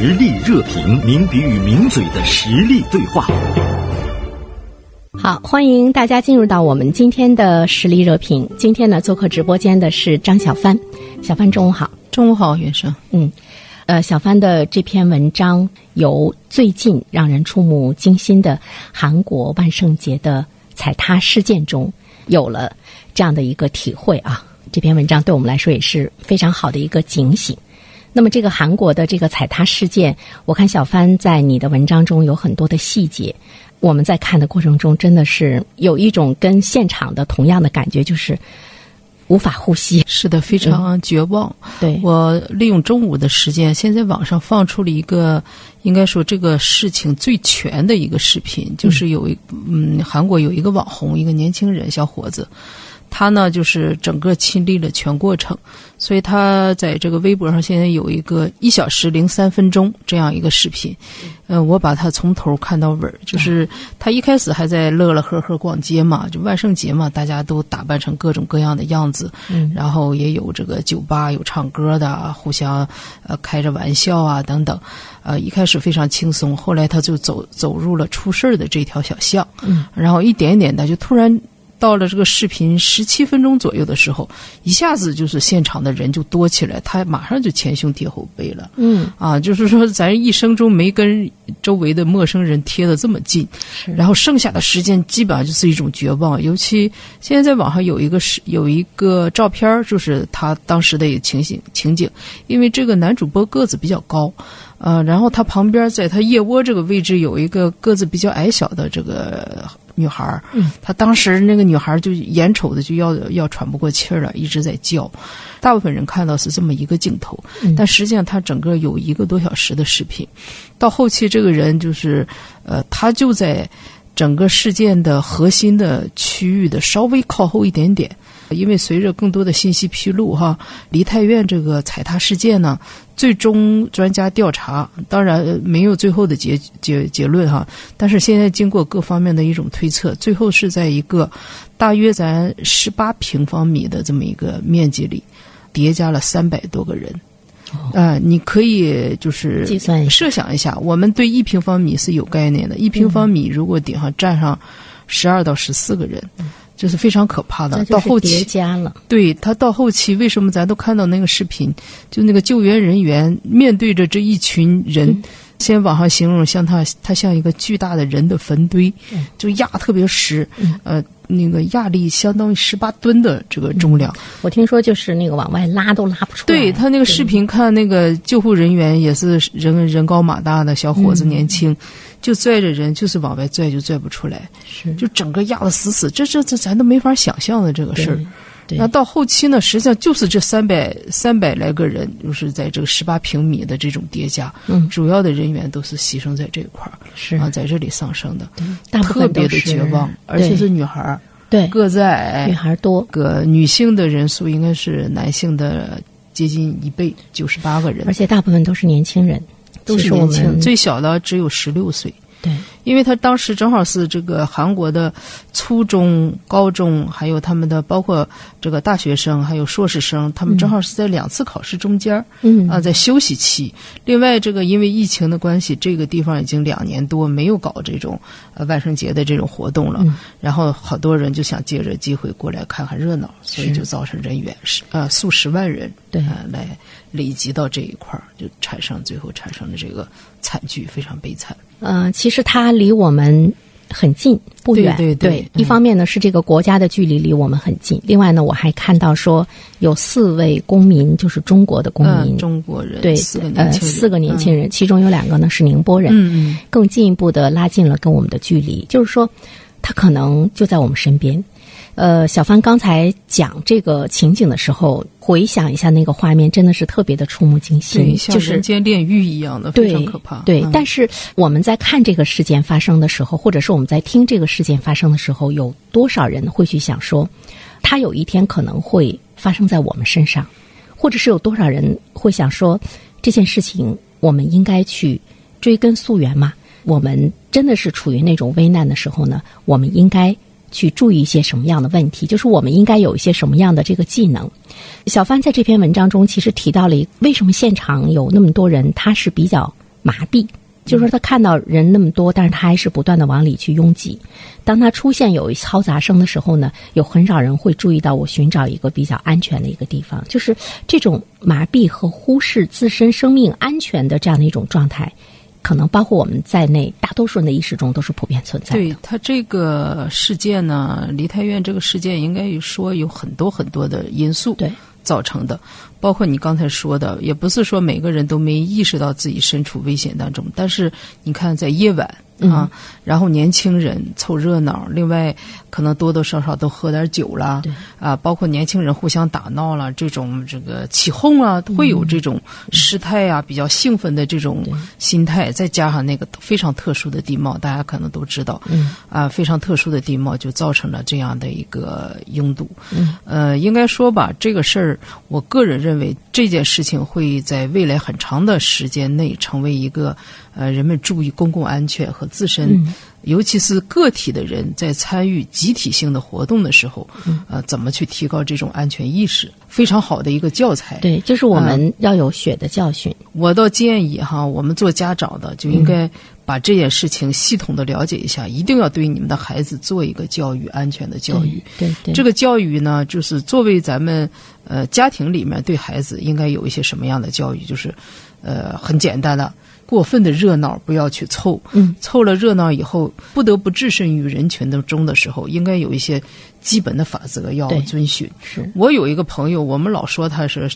实力热评，名笔与名嘴的实力对话。好，欢迎大家进入到我们今天的实力热评。今天呢，做客直播间的是张小帆。小帆，中午好。中午好，袁生。嗯，呃，小帆的这篇文章由最近让人触目惊心的韩国万圣节的踩踏事件中有了这样的一个体会啊。这篇文章对我们来说也是非常好的一个警醒。那么，这个韩国的这个踩踏事件，我看小帆在你的文章中有很多的细节。我们在看的过程中，真的是有一种跟现场的同样的感觉，就是无法呼吸。是的，非常绝望。对我利用中午的时间，现在网上放出了一个，应该说这个事情最全的一个视频，就是有一嗯，韩国有一个网红，一个年轻人小伙子。他呢，就是整个亲历了全过程，所以他在这个微博上现在有一个一小时零三分钟这样一个视频。嗯，我把他从头看到尾儿，就是他一开始还在乐乐呵呵逛街嘛，就万圣节嘛，大家都打扮成各种各样的样子，嗯，然后也有这个酒吧有唱歌的，互相呃开着玩笑啊等等，呃一开始非常轻松，后来他就走走入了出事儿的这条小巷，嗯，然后一点点的就突然。到了这个视频十七分钟左右的时候，一下子就是现场的人就多起来，他马上就前胸贴后背了。嗯，啊，就是说咱一生中没跟周围的陌生人贴的这么近，然后剩下的时间基本上就是一种绝望。尤其现在在网上有一个是有一个照片，就是他当时的一个情形情景，因为这个男主播个子比较高，呃，然后他旁边在他腋窝这个位置有一个个子比较矮小的这个。女孩儿，她当时那个女孩就眼瞅着就要要喘不过气儿了，一直在叫。大部分人看到是这么一个镜头，但实际上他整个有一个多小时的视频。到后期，这个人就是呃，他就在整个事件的核心的区域的稍微靠后一点点。因为随着更多的信息披露，哈，梨泰院这个踩踏事件呢，最终专家调查，当然没有最后的结结结论哈。但是现在经过各方面的一种推测，最后是在一个大约咱十八平方米的这么一个面积里，叠加了三百多个人。啊，你可以就是计算设想一下，我们对一平方米是有概念的，一平方米如果顶上站上十二到十四个人。这是非常可怕的。到后期叠加了，对他到后期，为什么咱都看到那个视频？就那个救援人员面对着这一群人，先网上形容像他，他像一个巨大的人的坟堆，就压特别实，呃，那个压力相当于十八吨的这个重量。我听说就是那个往外拉都拉不出来。对他那个视频看，那个救护人员也是人人高马大的小伙子，年轻。就拽着人，就是往外拽，就拽不出来，是。就整个压得死死，这这这咱都没法想象的这个事儿。那到后期呢，实际上就是这三百三百来个人，就是在这个十八平米的这种叠加，嗯，主要的人员都是牺牲在这一块儿，是。啊，在这里丧生的，大特别的绝望，而且是女孩儿，对，个子矮，女孩多，个女性的人数应该是男性的接近一倍，九十八个人，而且大部分都是年轻人。都是年轻，最小的只有十六岁。对，因为他当时正好是这个韩国的初中、高中，还有他们的包括这个大学生，还有硕士生，他们正好是在两次考试中间嗯啊，在休息期。另外，这个因为疫情的关系，这个地方已经两年多没有搞这种呃万圣节的这种活动了。然后好多人就想借着机会过来看看热闹，所以就造成人员是呃数十万人对来累积到这一块儿，就产生最后产生的这个惨剧，非常悲惨。呃，其实它离我们很近，不远。对对，一方面呢是这个国家的距离离我们很近，另外呢我还看到说有四位公民，就是中国的公民，中国人，对，四个年轻人，四个年轻人，其中有两个呢是宁波人，嗯嗯，更进一步的拉近了跟我们的距离，就是说他可能就在我们身边。呃，小帆刚才讲这个情景的时候，回想一下那个画面，真的是特别的触目惊心，就是人间炼狱一样的，非常可怕。对，但是我们在看这个事件发生的时候，或者是我们在听这个事件发生的时候，有多少人会去想说，他有一天可能会发生在我们身上，或者是有多少人会想说，这件事情我们应该去追根溯源嘛？我们真的是处于那种危难的时候呢，我们应该。去注意一些什么样的问题？就是我们应该有一些什么样的这个技能？小帆在这篇文章中其实提到了为什么现场有那么多人，他是比较麻痹。就是说，他看到人那么多，但是他还是不断的往里去拥挤。当他出现有嘈杂声的时候呢，有很少人会注意到我寻找一个比较安全的一个地方。就是这种麻痹和忽视自身生命安全的这样的一种状态，可能包括我们在内，大多数人的意识中都是普遍存在的。对他这个事件呢，梨泰院这个事件，应该说有很多很多的因素对造成的。包括你刚才说的，也不是说每个人都没意识到自己身处危险当中。但是你看，在夜晚啊，然后年轻人凑热闹，另外可能多多少少都喝点酒了，啊，包括年轻人互相打闹了，这种这个起哄啊，会有这种失态啊，比较兴奋的这种心态，再加上那个非常特殊的地貌，大家可能都知道，啊，非常特殊的地貌就造成了这样的一个拥堵。呃，应该说吧，这个事儿，我个人认。认为这件事情会在未来很长的时间内成为一个呃人们注意公共安全和自身，尤其是个体的人在参与集体性的活动的时候，呃，怎么去提高这种安全意识，非常好的一个教材。对，就是我们要有血的教训。我倒建议哈，我们做家长的就应该把这件事情系统的了解一下，一定要对你们的孩子做一个教育，安全的教育。对对，这个教育呢，就是作为咱们。呃，家庭里面对孩子应该有一些什么样的教育？就是，呃，很简单的，过分的热闹不要去凑。嗯，凑了热闹以后，不得不置身于人群当中的时候，应该有一些基本的法则要遵循。是我有一个朋友，我们老说他是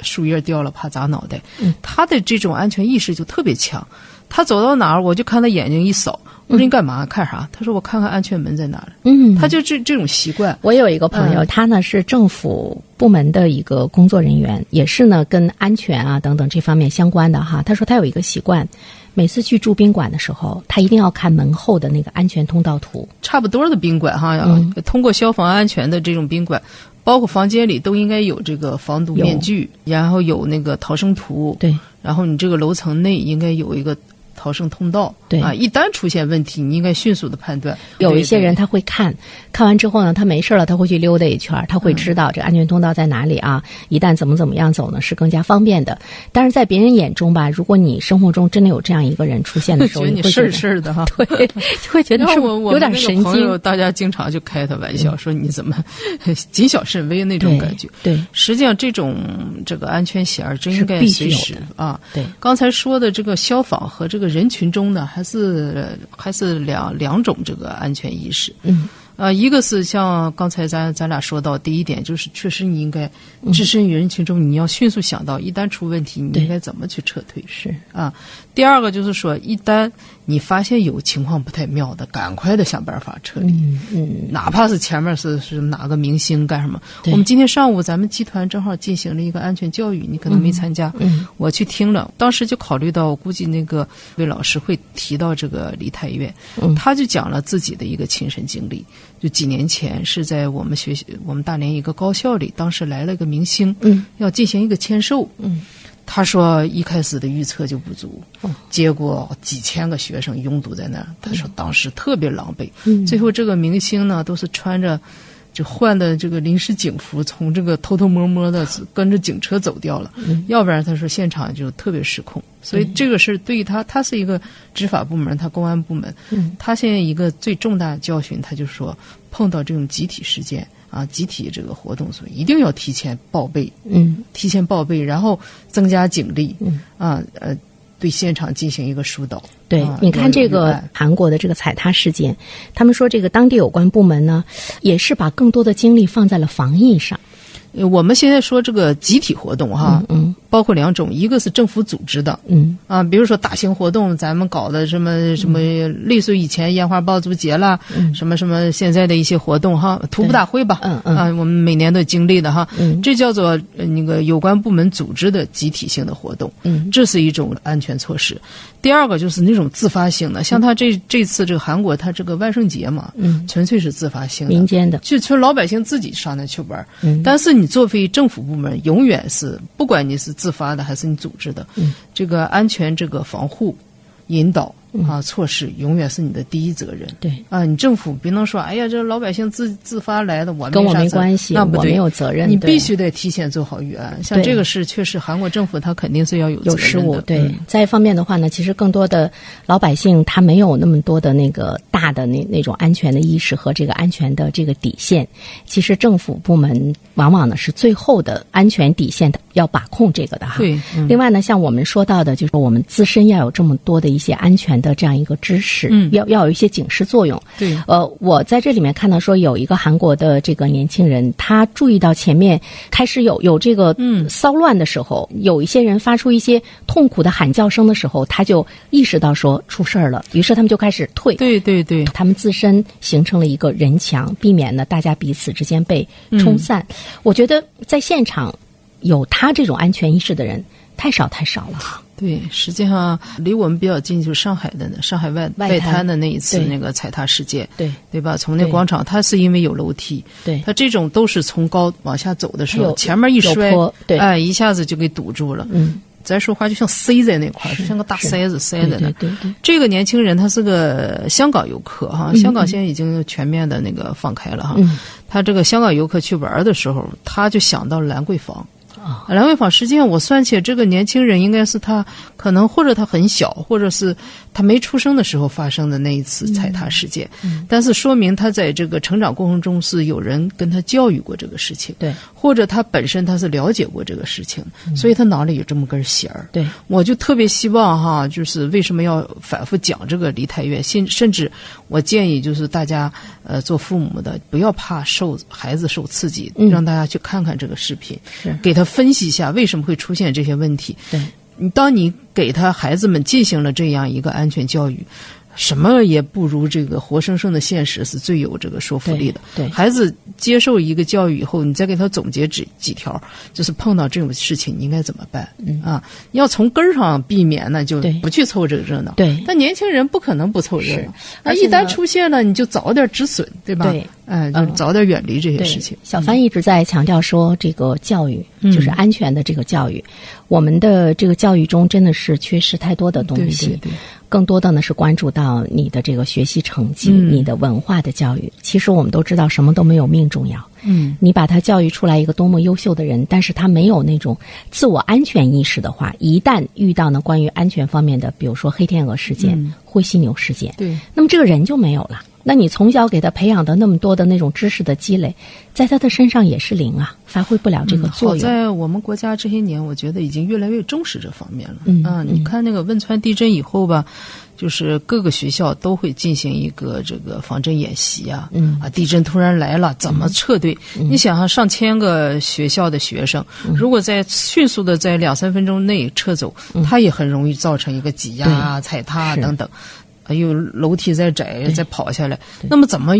树叶掉了怕砸脑袋。嗯，他的这种安全意识就特别强。他走到哪儿，我就看他眼睛一扫。我说你干嘛？看啥？他说我看看安全门在哪儿。嗯，他就这这种习惯。我有一个朋友，他呢是政府部门的一个工作人员，也是呢跟安全啊等等这方面相关的哈。他说他有一个习惯，每次去住宾馆的时候，他一定要看门后的那个安全通道图。差不多的宾馆哈，通过消防安全的这种宾馆，包括房间里都应该有这个防毒面具，然后有那个逃生图。对，然后你这个楼层内应该有一个。逃生通道，对啊，一旦出现问题，你应该迅速的判断。有一些人他会看，看完之后呢，他没事了，他会去溜达一圈，他会知道这安全通道在哪里啊。一旦怎么怎么样走呢，是更加方便的。但是在别人眼中吧，如果你生活中真的有这样一个人出现的时候，你会事儿事儿的哈，对，就会觉得是有点神经。大家经常就开他玩笑说你怎么 谨小慎微那种感觉。对，实际上这种这个安全险儿真应该随时啊。对，刚才说的这个消防和这个。人群中呢，还是还是两两种这个安全意识。嗯。呃，一个是像刚才咱咱俩说到，第一点就是确实你应该置身于人群中，你要迅速想到一旦出问题，你应该怎么去撤退。是啊，第二个就是说，一旦你发现有情况不太妙的，赶快的想办法撤离。嗯嗯，哪怕是前面是是哪个明星干什么，我们今天上午咱们集团正好进行了一个安全教育，你可能没参加。嗯，我去听了，当时就考虑到，我估计那个魏老师会提到这个梨泰院，他就讲了自己的一个亲身经历。就几年前是在我们学习，我们大连一个高校里，当时来了一个明星，嗯，要进行一个签售，嗯，他说一开始的预测就不足，结果几千个学生拥堵在那儿，他说当时特别狼狈，嗯，最后这个明星呢都是穿着就换的这个临时警服，从这个偷偷摸摸的跟着警车走掉了，嗯，要不然他说现场就特别失控。所以这个是对于他，他是一个执法部门，他公安部门，他现在一个最重大的教训，他就说碰到这种集体事件啊，集体这个活动，所以一定要提前报备，嗯，提前报备，然后增加警力，嗯，啊，呃，对现场进行一个疏导。对，你看这个韩国的这个踩踏事件，他们说这个当地有关部门呢，也是把更多的精力放在了防疫上。我们现在说这个集体活动哈，嗯，包括两种，一个是政府组织的，嗯。啊，比如说大型活动，咱们搞的什么什么，类似于以前烟花爆竹节啦，什么什么现在的一些活动哈，徒步大会吧，嗯嗯，啊，我们每年都经历的哈，嗯，这叫做那个有关部门组织的集体性的活动，嗯，这是一种安全措施。第二个就是那种自发性的，像他这这次这个韩国，他这个万圣节嘛，嗯，纯粹是自发性的，民间的，就纯老百姓自己上那去玩，嗯，但是你作为政府部门，永远是不管你是自发的还是你组织的，嗯，这个安全这个防护、引导啊措施，永远是你的第一责任。对啊，你政府别能说，哎呀，这老百姓自自发来的，我跟我没关系，那不对我没有责任。你必须得提前做好预案。像这个事，确实韩国政府他肯定是要有有失误。，对嗯。再一方面的话呢，其实更多的老百姓他没有那么多的那个大的那那种安全的意识和这个安全的这个底线。其实政府部门往往呢是最后的安全底线的要把控这个的哈。对，嗯另外呢，像我们说到的，就是我们自身要有这么多的一些安全的这样一个知识，嗯要要有一些警示作用。对呃，我在这里面看到说有一个韩国的这个年轻人，他注意到前面开始有有这个嗯骚乱的时候，有一些人发出一些痛苦的喊叫声的时候，他就意识到说出事儿了，于是他们就开始退。对对对，他们自身形成了一个人墙，避免呢大家彼此之间被冲散。我觉得在现场有他这种安全意识的人太少太少了。对，实际上离我们比较近，就是上海的呢上海外外滩滩的那一次那个踩踏事件，对对吧？从那广场，它是因为有楼梯，对它这种都是从高往下走的时候，前面一摔坡，对哎，一下子就给堵住了。嗯，咱说话就像塞在那块儿，就像个大塞子塞在那儿。对对对，这个年轻人他是个香港游客哈，香港现在已经全面的那个放开了哈。嗯他这个香港游客去玩的时候，他就想到兰桂坊。哦兰桂坊，实际上我算起来，这个年轻人应该是他可能或者他很小，或者是他没出生的时候发生的那一次踩踏事件。嗯。但是说明他在这个成长过程中是有人跟他教育过这个事情，对。或者他本身他是了解过这个事情，所以他脑里有这么根弦儿。对。我就特别希望哈，就是为什么要反复讲这个梨泰院，甚甚至我建议就是大家呃做父母的不要怕受孩子受刺激，嗯。让大家去看看这个视频，给他分析一下为什么会出现这些问题。对。你当你给他孩子们进行了这样一个安全教育。什么也不如这个活生生的现实是最有这个说服力的。对对孩子接受一个教育以后，你再给他总结几几条，就是碰到这种事情你应该怎么办、啊？要从根儿上避免呢，就不去凑这个热闹。对但年轻人不可能不凑热闹是，那而一旦出现了，你就早点止损，对吧？对，哎，就嗯早点远离这些事情。小帆一直在强调说，这个教育、嗯就是安全的这个教育，我们的这个教育中真的是缺失太多的东对西。对对，更多的呢是关注到你的这个学习成绩、嗯你的文化的教育。其实我们都知道，什么都没有命重要。嗯，你把他教育出来一个多么优秀的人，但是他没有那种自我安全意识的话，一旦遇到呢关于安全方面的，比如说黑天鹅事件、嗯灰犀牛事件，对。那么这个人就没有了。那你从小给他培养的那么多的那种知识的积累，在他的身上也是零啊，发挥不了这个作用。在我们国家这些年，我觉得已经越来越重视这方面了。嗯啊，你看那个汶川地震以后吧，就是各个学校都会进行一个这个防震演习啊。嗯啊，地震突然来了，怎么撤退？你想想，上千个学校的学生，嗯如果在迅速的在两三分钟内撤走，它也很容易造成一个挤压啊、踩踏啊等等。还有楼梯再窄再跑下来，那么怎么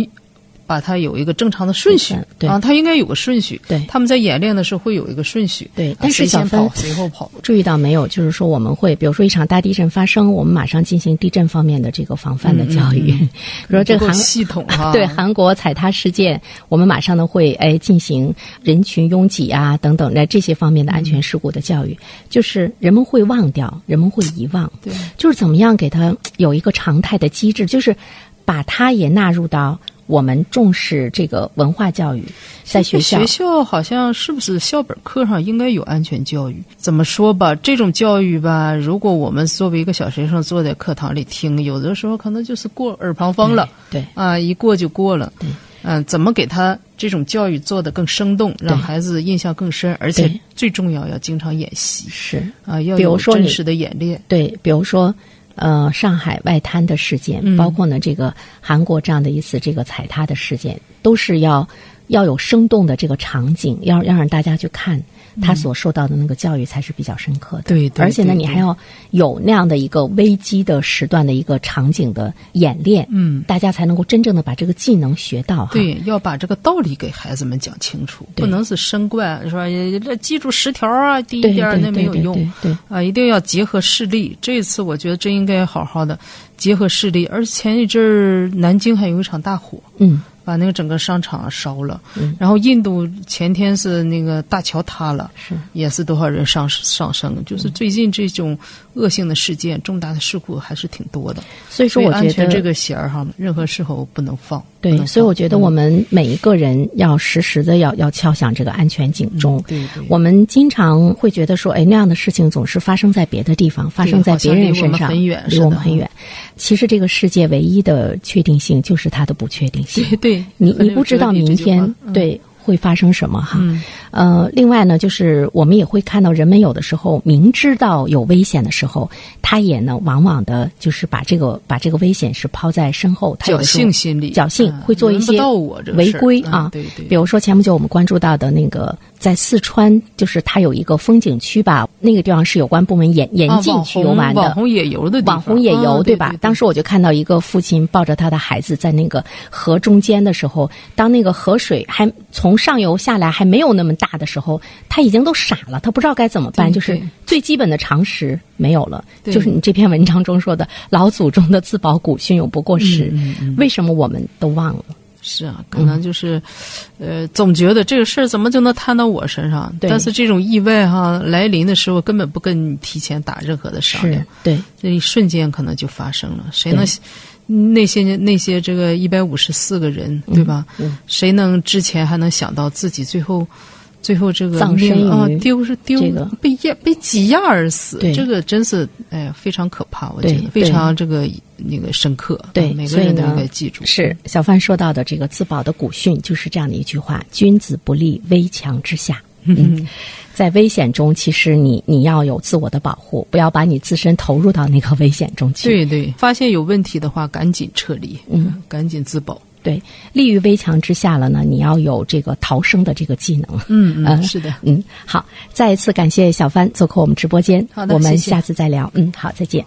把它有一个正常的顺序对啊？它应该有个顺序。对他们在演练的时候会有一个顺序。对但是小跑谁后跑。注意到没有？就是说，我们会，比如说一场大地震发生，我们马上进行地震方面的这个防范的教育。嗯比如说这个韩系统啊，对韩国踩踏事件，我们马上呢会哎进行人群拥挤啊等等的这些方面的安全事故的教育，就是人们会忘掉，人们会遗忘，对就是怎么样给他有一个常态的机制，就是把它也纳入到我们重视这个文化教育，在学校学校好像是不是校本课上应该有安全教育？怎么说吧，这种教育吧，如果我们作为一个小学生坐在课堂里听，有的时候可能就是过耳旁风了。对啊，一过就过了。对，嗯、怎么给他这种教育做得更生动，让孩子印象更深，而且最重要要经常演习是。啊，要比如说你有真实的演练。对，比如说，呃，上海外滩的事件，嗯。包括呢这个韩国这样的一次这个踩踏的事件，都是要要有生动的这个场景，要要让大家去看他所受到的那个教育才是比较深刻的。嗯对对而且呢，你还要有那样的一个危机的时段的一个场景的演练，嗯，大家才能够真正的把这个技能学到哈。对，要把这个道理给孩子们讲清楚，不能是生惯，是吧？这记住十条啊，第一对点儿对对对那没有用。对对啊，一定要结合事例。这次我觉得真应该好好的结合事例。而前一阵儿南京还有一场大火嗯把那个整个商场烧了。嗯然后印度前天是那个大桥塌了，是也是多少人上上升。就是最近这种恶性的事件、重大的事故还是挺多的。所以说，我安觉得全这个弦儿哈，任何时候不能放。不对，所以我觉得我们每一个人要时时的要要敲响这个安全警钟。我们经常会觉得说，哎，那样的事情总是发生在别的地方，发生在别人身上，离我们很远离似的哈我们很远。其实这个世界唯一的确定性就是它的不确定性。对对，你你不知道明天嗯对会发生什么哈。嗯呃，另外呢，就是我们也会看到，人们有的时候明知道有危险的时候，他也呢，往往的就是把这个把这个危险是抛在身后，他侥幸心理，侥幸嗯会做一些违规啊。对对，比如说前不久我们关注到的那个，在四川，就是它有一个风景区吧，那个地方是有关部门严严禁去游玩的。网红野游的地方网红野游，啊对吧？当时我就看到一个父亲抱着他的孩子在那个河中间的时候，当那个河水还从上游下来还没有那么大的时候，他已经都傻了，他不知道该怎么办，就是最基本的常识没有了。就是你这篇文章中说的“老祖宗的自保古训永不过时”，嗯嗯为什么我们都忘了？是啊，可能就是，呃，总觉得这个事儿怎么就能摊到我身上？对但是这种意外哈来临的时候，根本不跟你提前打任何的商量，对，这一瞬间可能就发生了。谁对能那些那些这个一百五十四个人，对吧？嗯谁能之前还能想到自己最后？最后这个葬身命啊，丢是丢这个被压被挤压而死对，这个真是哎呀非常可怕，我觉得非常这个那个深刻，对啊每个人都应该记住。是小范说到的这个自保的古训，就是这样的一句话：“君子不立危墙之下。”嗯，在危险中，其实你你要有自我的保护，不要把你自身投入到那个危险中去。对对，发现有问题的话，赶紧撤离，嗯，赶紧自保。对，立于危墙之下了呢，你要有这个逃生的这个技能。嗯嗯是的。嗯，好，再一次感谢小帆做客我们直播间，我们好的我们下次再聊。嗯，好，再见。